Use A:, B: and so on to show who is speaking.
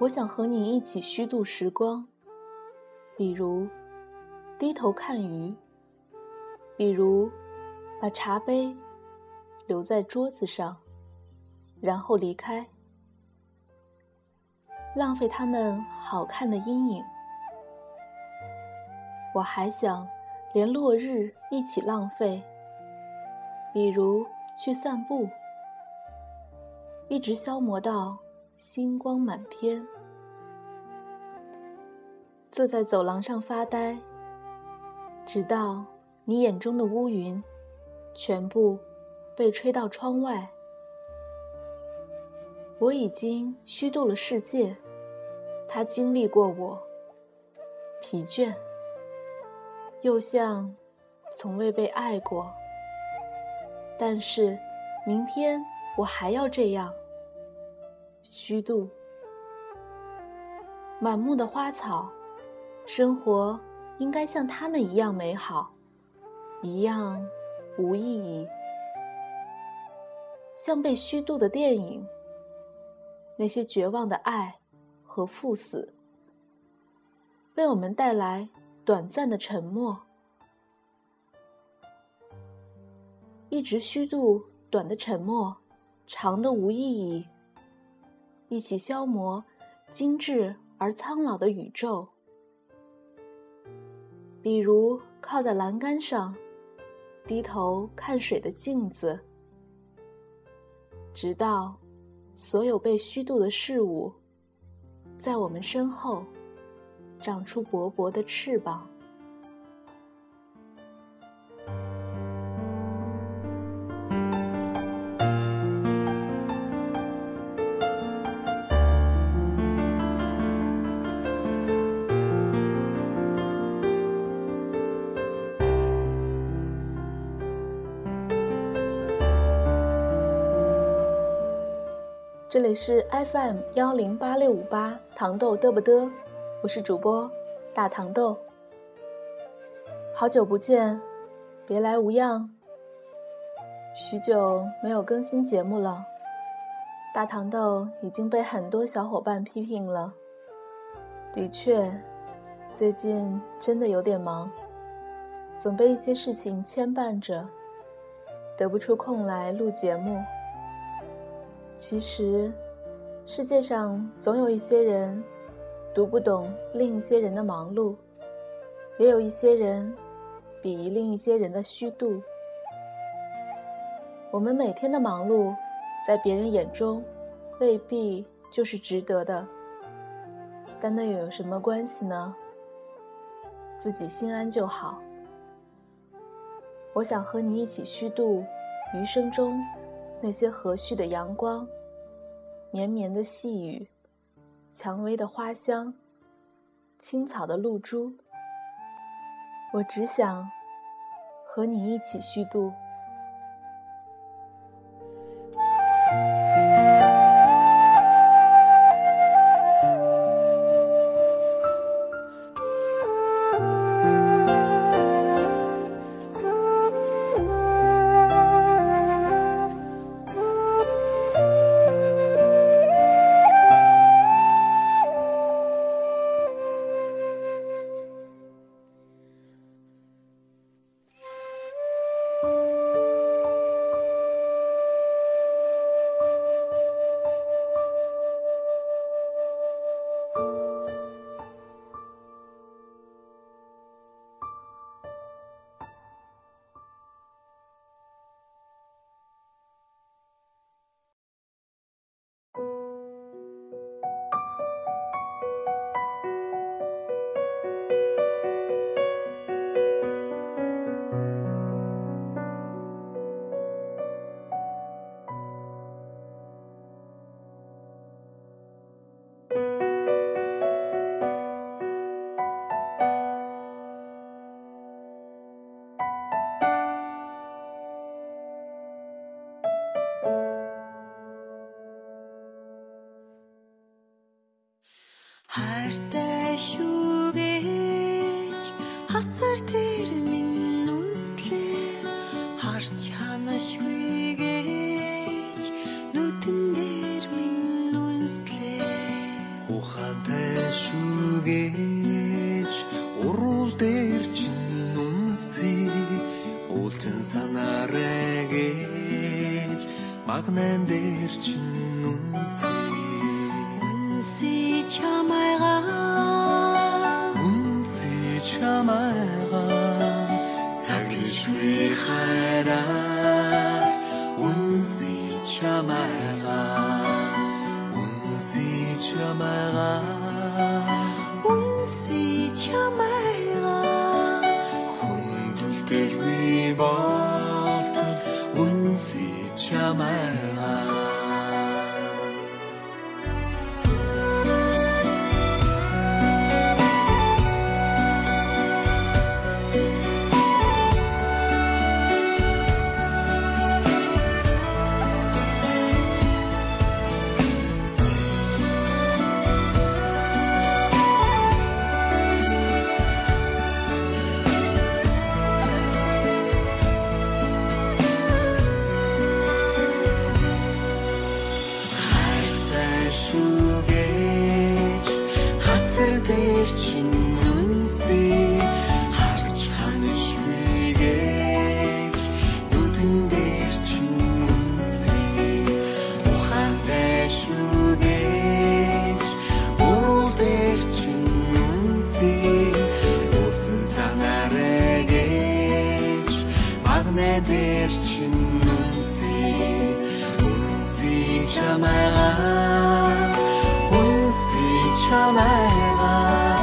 A: 我想和你一起虚度时光，比如低头看鱼，比如把茶杯留在桌子上，然后离开，浪费他们好看的阴影。我还想连落日一起浪费，比如去散步，一直消磨到。星光满天，坐在走廊上发呆，直到你眼中的乌云全部被吹到窗外。我已经虚度了世界，他经历过我，疲倦，又像从未被爱过。但是，明天我还要这样。虚度，满目的花草，生活应该像他们一样美好，一样无意义。像被虚度的电影，那些绝望的爱和赴死，为我们带来短暂的沉默。一直虚度短的沉默，长的无意义。一起消磨精致而苍老的宇宙，比如靠在栏杆上，低头看水的镜子，直到所有被虚度的事物，在我们身后长出薄薄的翅膀。这里是 FM 幺零八六五八糖豆嘚不嘚，我是主播大糖豆。好久不见，别来无恙。许久没有更新节目了，大糖豆已经被很多小伙伴批评了。的确，最近真的有点忙，总被一些事情牵绊着，得不出空来录节目。其实，世界上总有一些人读不懂另一些人的忙碌，也有一些人鄙夷另一些人的虚度。我们每天的忙碌，在别人眼中未必就是值得的，但那又有什么关系呢？自己心安就好。我想和你一起虚度余生中。那些和煦的阳光，绵绵的细雨，蔷薇的花香，青草的露珠，我只想和你一起虚度。хайртай
B: шүү гэж хацар тэр минь үслээ
C: харч хамашгүй
B: гэж нүдэн дээр минь үслээ ухаантай шүү гэж урал дээр чинь
C: үнсээ уулзсан
B: санаарэ гэж магнан дээр чинь үнсээ see chama хайра унси чамайга унси чамайга. nedir çünkü unsi çamera unsi çamera.